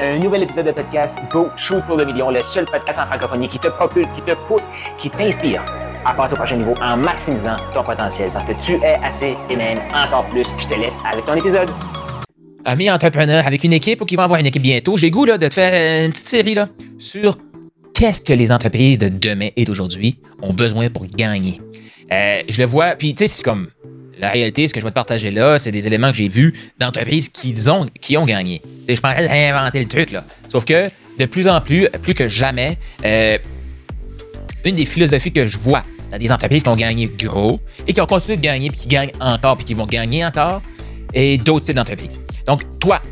Un nouvel épisode de podcast Go Shoot pour le million, le seul podcast en francophonie qui te propulse, qui te pousse, qui t'inspire à passer au prochain niveau en maximisant ton potentiel parce que tu es assez et même encore plus. Je te laisse avec ton épisode. Amis entrepreneurs avec une équipe ou qui vont avoir une équipe bientôt, j'ai goût là, de faire une petite série sur qu'est-ce que les entreprises de demain et d'aujourd'hui ont besoin pour gagner. Euh, je le vois, puis tu sais, c'est comme la réalité, ce que je vais te partager là, c'est des éléments que j'ai vus d'entreprises qui ont, qui ont gagné. T'sais, je parlais d'inventer le truc, là. Sauf que de plus en plus, plus que jamais, euh, une des philosophies que je vois dans des entreprises qui ont gagné gros et qui ont continué de gagner, puis qui gagnent encore, puis qui vont gagner encore, et d'autres types d'entreprises. Donc, toi,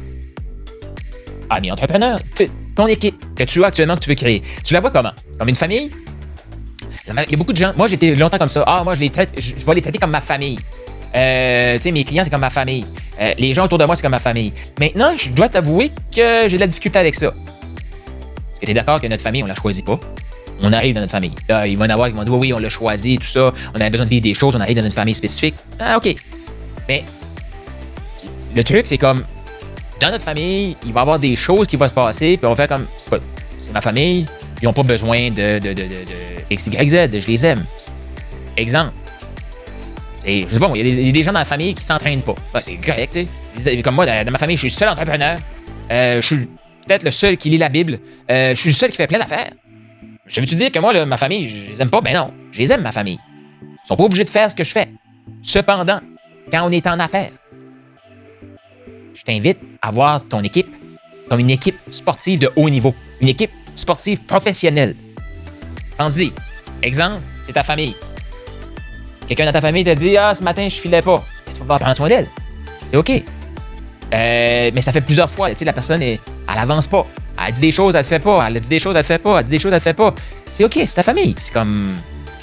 ami entrepreneur, ton équipe que tu as actuellement, que tu veux créer, tu la vois comment? Comme une famille? Il y a beaucoup de gens. Moi, j'étais longtemps comme ça. Ah, moi, je les traite, je, je vais les traiter comme ma famille. Euh, tu sais, mes clients, c'est comme ma famille. Euh, les gens autour de moi, c'est comme ma famille. Maintenant, je dois t'avouer que j'ai de la difficulté avec ça. Est-ce que tu es d'accord que notre famille, on la choisit pas? On arrive dans notre famille. Là, ils vont en avoir qui vont dire oui, oui, on l'a choisi, tout ça. On avait besoin de vivre des choses, on arrive dans une famille spécifique. Ah, OK. Mais le truc, c'est comme dans notre famille, il va y avoir des choses qui vont se passer, puis on va faire comme c'est ma famille, ils n'ont pas besoin de, de, de, de, X, Y, Z, je les aime. Exemple. Je sais il y, a des gens dans la famille qui s'entraînent pas. Ah, c'est correct, tu sais. Comme moi, dans, ma famille, je suis le seul entrepreneur. Euh, je suis peut-être le seul qui lit la Bible. Euh, je suis le seul qui fait plein d'affaires. Je veux-tu dire que moi, ma famille, je les aime pas? Ben non, je les aime, ma famille. Ils sont pas obligés de faire ce que je fais. Cependant, quand on est en affaires, je t'invite à voir ton équipe comme une équipe sportive de haut niveau, une équipe sportive professionnelle. Pense-y. Exemple, c'est ta famille. Quelqu'un dans ta famille te dit Ah, ce matin, je filais pas. Tu vas pouvoir prendre soin d'elle? C'est OK. Euh, mais ça fait plusieurs fois. Tu sais, la personne, elle, elle avance pas. Elle dit des choses, elle le fait pas. Elle dit des choses, elle le fait pas. Elle dit des choses, elle le fait pas. C'est OK, c'est ta famille. C'est comme.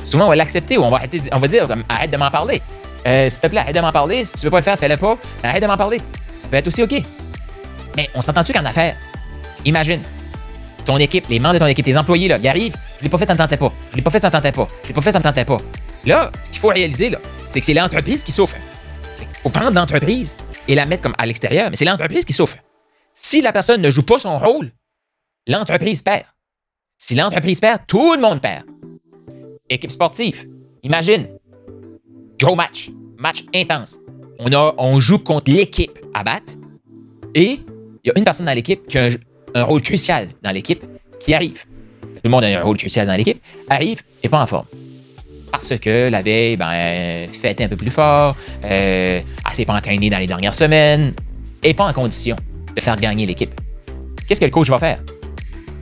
Souvent, on va l'accepter ou on va, dire comme, arrête de m'en parler. Euh, S'il te plaît, arrête de m'en parler. Si tu veux pas le faire, fais-le pas. Arrête de m'en parler. Ça peut être aussi OK. Mais on s'entend-tu qu'en affaires, imagine, ton équipe, les membres de ton équipe, tes employés, là, ils arrivent, je l'ai pas fait, ça me tentait pas. Je l'ai pas fait, ça me tentait pas. Je l'ai pas fait, ça me tentait pas. Là, ce qu'il faut réaliser, c'est que c'est l'entreprise qui souffre. Il faut prendre l'entreprise et la mettre à l'extérieur, mais c'est l'entreprise qui souffre. Si la personne ne joue pas son rôle, l'entreprise perd. Si l'entreprise perd, tout le monde perd. Équipe sportive, imagine, gros match, match intense. On, a, on joue contre l'équipe à battre et il y a une personne dans l'équipe qui a un, rôle crucial dans l'équipe qui arrive. Tout le monde a un rôle crucial dans l'équipe, arrive et pas en forme. Parce que la veille, ben, fait un peu plus fort, euh, elle s'est pas entraînée dans les dernières semaines, et pas en condition de faire gagner l'équipe. Qu'est-ce que le coach va faire?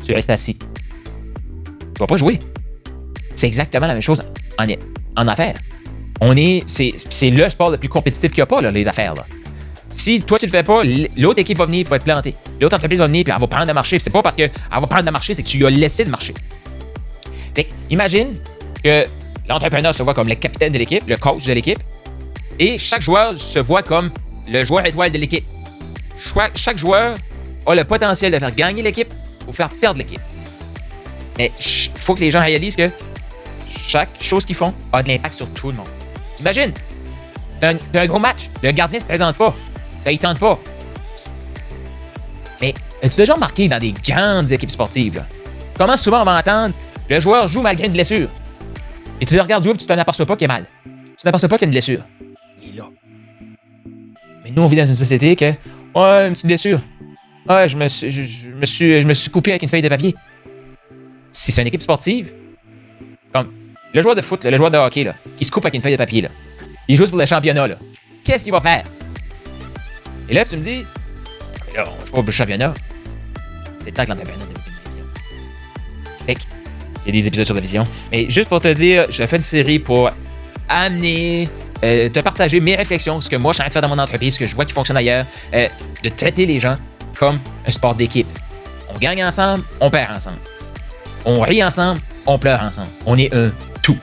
Tu restes assis. Tu vas pas jouer. C'est exactement la même chose en, en affaires. On est, c'est, le sport le plus compétitif qu'il n'y a pas, là, les affaires. Là. Si toi, tu le fais pas, l'autre équipe va venir et va te planter. L'autre entreprise va venir et elle va prendre le marché. C'est pas parce qu'elle va prendre le marché, c'est que tu lui as laissé le marché. Fait imagine que l'entrepreneur se voit comme le capitaine de l'équipe, le coach de l'équipe, et chaque joueur se voit comme le joueur étoile de l'équipe. Chaque joueur a le potentiel de faire gagner l'équipe ou faire perdre l'équipe. Mais il faut que les gens réalisent que chaque chose qu'ils font a de l'impact sur tout le monde. Imagine, t'as un, gros match, le gardien se présente pas, ça y tente pas. Mais as-tu déjà remarqué dans des grandes équipes sportives, comment souvent on va entendre le joueur joue malgré une blessure? Et tu le regardes jouer et tu t'en aperçois pas qu'il est mal. Tu t'aperçois pas qu'il y a une blessure. Il est là. Mais nous, on vit dans une société que, ouais, une petite blessure. Ouais, je me, suis, je, me suis, je me suis coupé avec une feuille de papier. Si c'est une équipe sportive, comme le joueur de foot, le joueur de hockey, là, qui se coupe avec une feuille de papier, là, il joue pour le championnat, là. Qu'est-ce qu'il va faire? Et là, si tu me dis, là, on joue pas pour le championnat, c'est le temps que l'entrepreneur développe une vision. Fait il y a des épisodes sur la vision. Mais juste pour te dire, je fais une série pour amener, euh, te partager mes réflexions, ce que moi je suis en train de faire dans mon entreprise, ce que je vois qui fonctionne ailleurs, euh, de traiter les gens comme un sport d'équipe. On gagne ensemble, on perd ensemble. On rit ensemble, on pleure ensemble. On est un tout.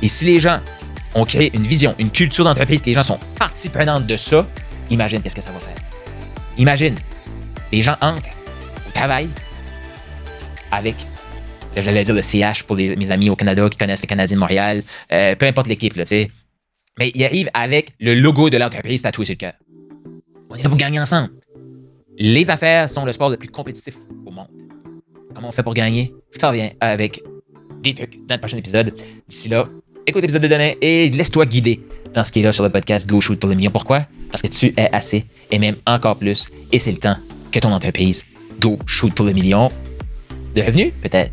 Et si les gens ont créé une vision, une culture d'entreprise, que les gens sont partie prenante de ça, imagine qu'est-ce que ça va faire. Imagine, les gens entrent au travail avec, j'allais dire le CH pour mes amis au Canada qui connaissent les Canadiens de Montréal, euh, peu importe l'équipe, tu sais. Mais ils arrivent avec le logo de l'entreprise tatoué sur le cœur. On est là pour gagner ensemble. Les affaires sont le sport le plus compétitif au monde. Comment on fait pour gagner? Je te reviens avec des trucs dans le prochain épisode. D'ici là, écoute l'épisode de demain et laisse-toi guider dans ce qui est là sur le podcast Go Shoot pour le million. Pourquoi? Parce que tu es assez et même encore plus. Et c'est le temps que ton entreprise Go Shoot pour le million de revenus, peut-être?